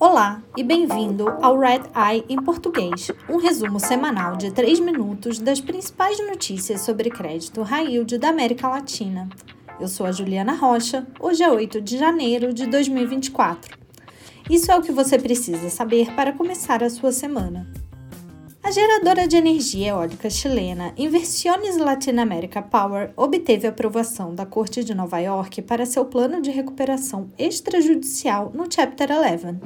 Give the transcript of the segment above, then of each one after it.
Olá e bem-vindo ao Red Eye em português, um resumo semanal de 3 minutos das principais notícias sobre crédito high yield da América Latina. Eu sou a Juliana Rocha, hoje é 8 de janeiro de 2024. Isso é o que você precisa saber para começar a sua semana. A geradora de energia eólica chilena Inversiones Latin America Power obteve aprovação da Corte de Nova York para seu plano de recuperação extrajudicial no Chapter 11.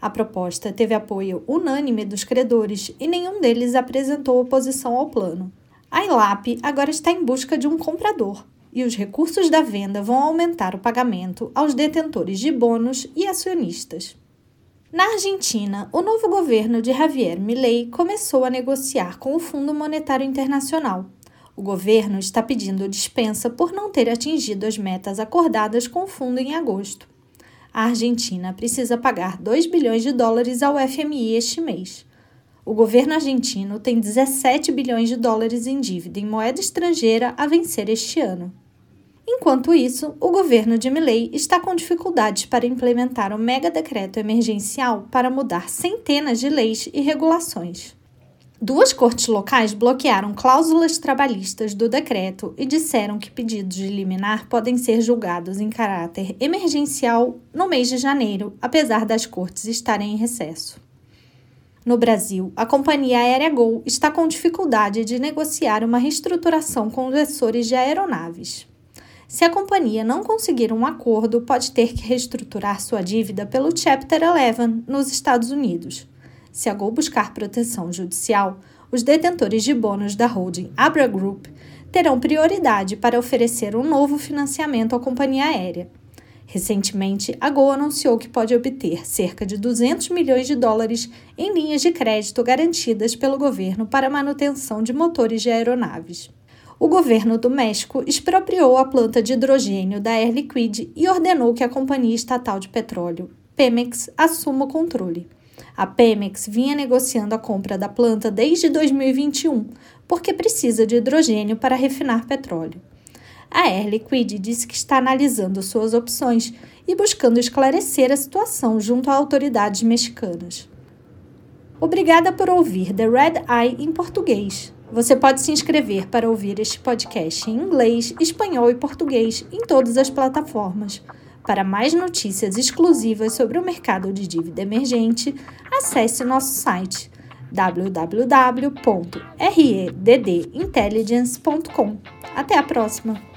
A proposta teve apoio unânime dos credores e nenhum deles apresentou oposição ao plano. A ILAP agora está em busca de um comprador e os recursos da venda vão aumentar o pagamento aos detentores de bônus e acionistas. Na Argentina, o novo governo de Javier Milei começou a negociar com o Fundo Monetário Internacional. O governo está pedindo dispensa por não ter atingido as metas acordadas com o fundo em agosto. A Argentina precisa pagar 2 bilhões de dólares ao FMI este mês. O governo argentino tem 17 bilhões de dólares em dívida em moeda estrangeira a vencer este ano. Enquanto isso, o governo de Milley está com dificuldades para implementar o mega decreto emergencial para mudar centenas de leis e regulações. Duas cortes locais bloquearam cláusulas trabalhistas do decreto e disseram que pedidos de liminar podem ser julgados em caráter emergencial no mês de janeiro, apesar das cortes estarem em recesso. No Brasil, a companhia aérea Gol está com dificuldade de negociar uma reestruturação com os gestores de aeronaves. Se a companhia não conseguir um acordo, pode ter que reestruturar sua dívida pelo Chapter 11 nos Estados Unidos. Se a Gol buscar proteção judicial, os detentores de bônus da holding Abra Group terão prioridade para oferecer um novo financiamento à companhia aérea. Recentemente, a Gol anunciou que pode obter cerca de 200 milhões de dólares em linhas de crédito garantidas pelo governo para manutenção de motores de aeronaves o governo do México expropriou a planta de hidrogênio da Air Liquide e ordenou que a companhia estatal de petróleo, Pemex, assuma o controle. A Pemex vinha negociando a compra da planta desde 2021, porque precisa de hidrogênio para refinar petróleo. A Air Liquide disse que está analisando suas opções e buscando esclarecer a situação junto a autoridades mexicanas. Obrigada por ouvir The Red Eye em português. Você pode se inscrever para ouvir este podcast em inglês, espanhol e português em todas as plataformas. Para mais notícias exclusivas sobre o mercado de dívida emergente, acesse nosso site www.reddintelligence.com. Até a próxima!